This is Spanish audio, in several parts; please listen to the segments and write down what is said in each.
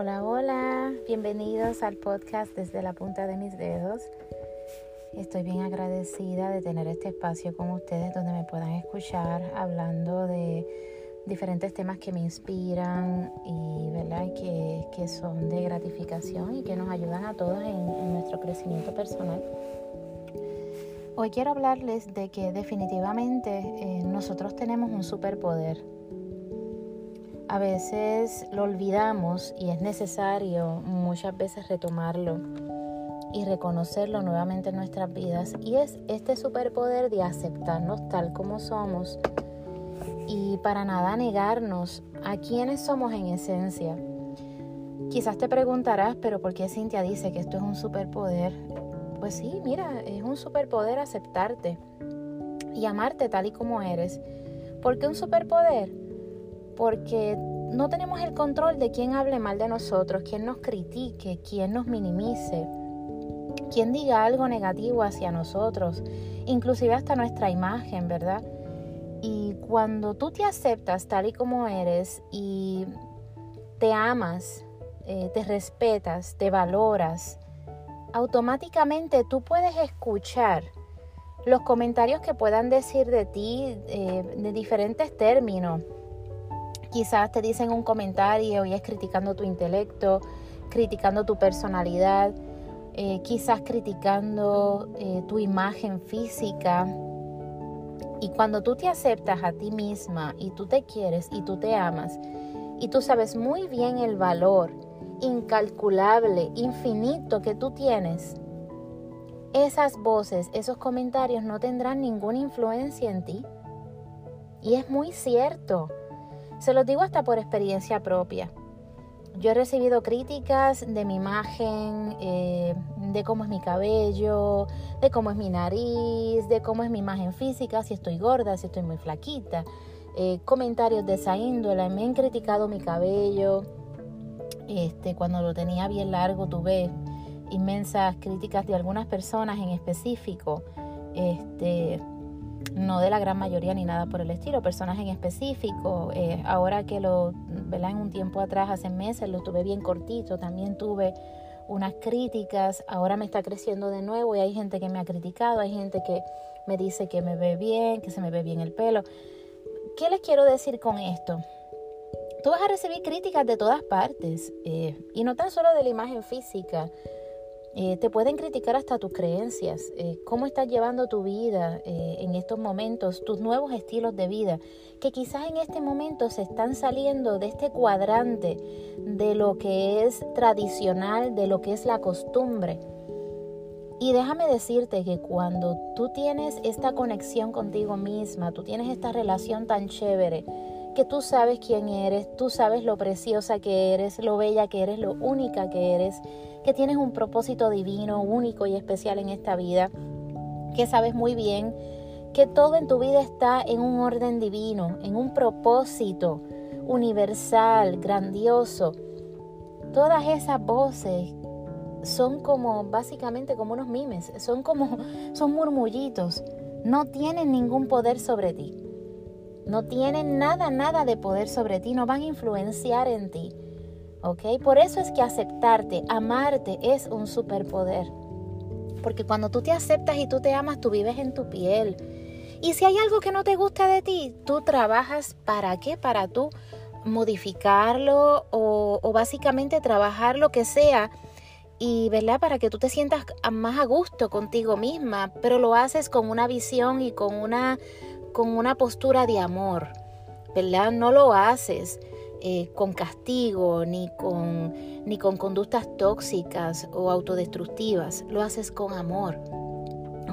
Hola, hola, bienvenidos al podcast desde la punta de mis dedos. Estoy bien agradecida de tener este espacio con ustedes donde me puedan escuchar hablando de diferentes temas que me inspiran y ¿verdad? Que, que son de gratificación y que nos ayudan a todos en, nuestro crecimiento personal. Hoy quiero hablarles de que definitivamente eh, nosotros tenemos un superpoder a veces lo olvidamos y es necesario muchas veces retomarlo y reconocerlo nuevamente en nuestras vidas. Y es este superpoder de aceptarnos tal como somos y para nada negarnos a quienes somos en esencia. Quizás te preguntarás, pero ¿por qué Cintia dice que esto es un superpoder? Pues sí, mira, es un superpoder aceptarte y amarte tal y como eres. ¿Por qué un superpoder? Porque no tenemos el control de quién hable mal de nosotros, quién nos critique, quién nos minimice, quién diga algo negativo hacia nosotros, inclusive hasta nuestra imagen, ¿verdad? Y cuando tú te aceptas tal y como eres y te amas, eh, te respetas, te valoras, automáticamente tú puedes escuchar los comentarios que puedan decir de ti eh, de diferentes términos Quizás te dicen un comentario y es criticando tu intelecto, criticando tu personalidad, eh, quizás criticando eh, tu imagen física. Y cuando tú te aceptas a ti misma y tú te quieres y tú te amas y tú sabes muy bien el valor incalculable, infinito que tú tienes, esas voces, esos comentarios no tendrán ninguna influencia en ti. Y es muy cierto. Se los digo hasta por experiencia propia. Yo he recibido críticas de mi imagen, eh, de cómo es mi cabello, de cómo es mi nariz, de cómo es mi imagen física, si estoy gorda, si estoy muy flaquita. Eh, comentarios de esa índole, me han criticado mi cabello. Este, cuando lo tenía bien largo tuve inmensas críticas de algunas personas en específico. Este, no de la gran mayoría ni nada por el estilo, personas en específico. Eh, ahora que lo, ¿verdad? En un tiempo atrás, hace meses, lo tuve bien cortito, también tuve unas críticas, ahora me está creciendo de nuevo y hay gente que me ha criticado, hay gente que me dice que me ve bien, que se me ve bien el pelo. ¿Qué les quiero decir con esto? Tú vas a recibir críticas de todas partes eh, y no tan solo de la imagen física, eh, te pueden criticar hasta tus creencias, eh, cómo estás llevando tu vida eh, en estos momentos, tus nuevos estilos de vida, que quizás en este momento se están saliendo de este cuadrante de lo que es tradicional, de lo que es la costumbre. Y déjame decirte que cuando tú tienes esta conexión contigo misma, tú tienes esta relación tan chévere, que tú sabes quién eres, tú sabes lo preciosa que eres, lo bella que eres, lo única que eres, que tienes un propósito divino, único y especial en esta vida, que sabes muy bien que todo en tu vida está en un orden divino, en un propósito universal, grandioso. Todas esas voces son como básicamente como unos mimes, son como son murmullitos, no tienen ningún poder sobre ti. No tienen nada, nada de poder sobre ti, no van a influenciar en ti. ¿Ok? Por eso es que aceptarte, amarte es un superpoder. Porque cuando tú te aceptas y tú te amas, tú vives en tu piel. Y si hay algo que no te gusta de ti, tú trabajas para qué? Para tú modificarlo o, o básicamente trabajar lo que sea y ¿verdad? Para que tú te sientas más a gusto contigo misma, pero lo haces con una visión y con una con una postura de amor, ¿verdad? No lo haces eh, con castigo ni con, ni con conductas tóxicas o autodestructivas, lo haces con amor.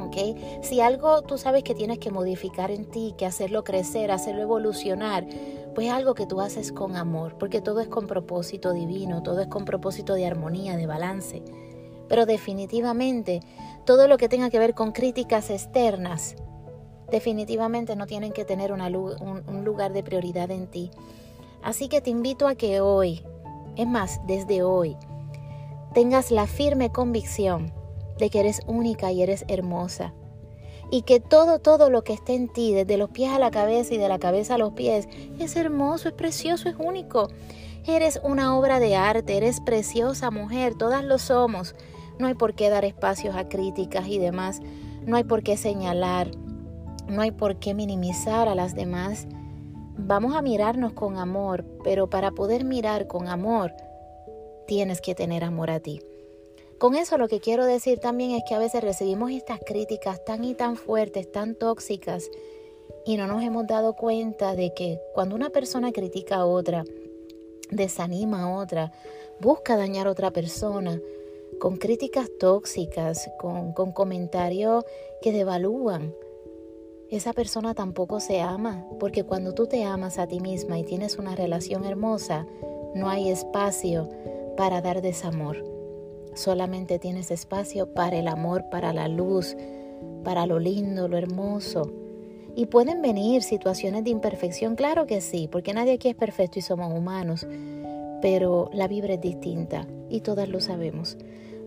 ¿Okay? Si algo tú sabes que tienes que modificar en ti, que hacerlo crecer, hacerlo evolucionar, pues es algo que tú haces con amor, porque todo es con propósito divino, todo es con propósito de armonía, de balance. Pero definitivamente todo lo que tenga que ver con críticas externas, definitivamente no tienen que tener un, lugar de prioridad en ti. Así que te invito a que hoy, es más, desde hoy, tengas la firme convicción de que eres única y eres hermosa. Y que todo, todo lo que esté en ti, desde los pies a la cabeza y de la cabeza a los pies, es hermoso, es precioso, es único. Eres una obra de arte, eres preciosa mujer, todas lo somos. No hay por qué dar espacios a críticas y demás, no hay por qué señalar, no hay por qué minimizar a las demás. Vamos a mirarnos con amor, pero para poder mirar con amor, tienes que tener amor a ti. Con eso lo que quiero decir también es que a veces recibimos estas críticas tan y tan fuertes, tan tóxicas, y no nos hemos dado cuenta de que cuando una persona critica a otra, desanima a otra, busca dañar a otra persona, con críticas tóxicas, con, con comentarios que devalúan, esa persona tampoco se ama, porque cuando tú te amas a ti misma y tienes una relación hermosa, no hay espacio para dar desamor. Solamente tienes espacio para el amor, para la luz, para lo lindo, lo hermoso. Y pueden venir situaciones de imperfección, claro que sí, porque nadie aquí es perfecto y somos humanos, pero la vibra es distinta y todas lo sabemos.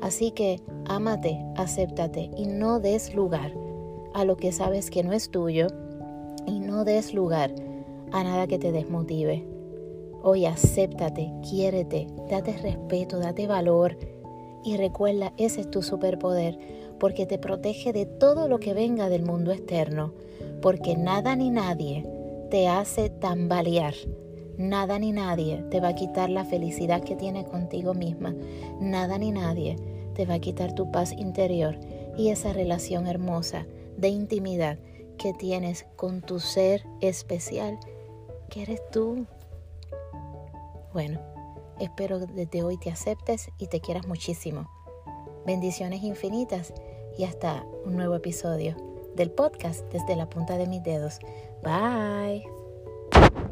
Así que ámate, acéptate y no des lugar a lo que sabes que no es tuyo y no des lugar a nada que te desmotive. Hoy acéptate, quiérete, date respeto, date valor y recuerda, ese es tu superpoder porque te protege de todo lo que venga del mundo externo, porque nada ni nadie te hace tambalear. Nada ni nadie te va a quitar la felicidad que tienes contigo misma. Nada ni nadie te va a quitar tu paz interior y esa relación hermosa de intimidad que tienes con tu ser especial, que eres tú. Bueno, espero que desde hoy te aceptes y te quieras muchísimo. Bendiciones infinitas y hasta un nuevo episodio del podcast desde la punta de mis dedos. Bye.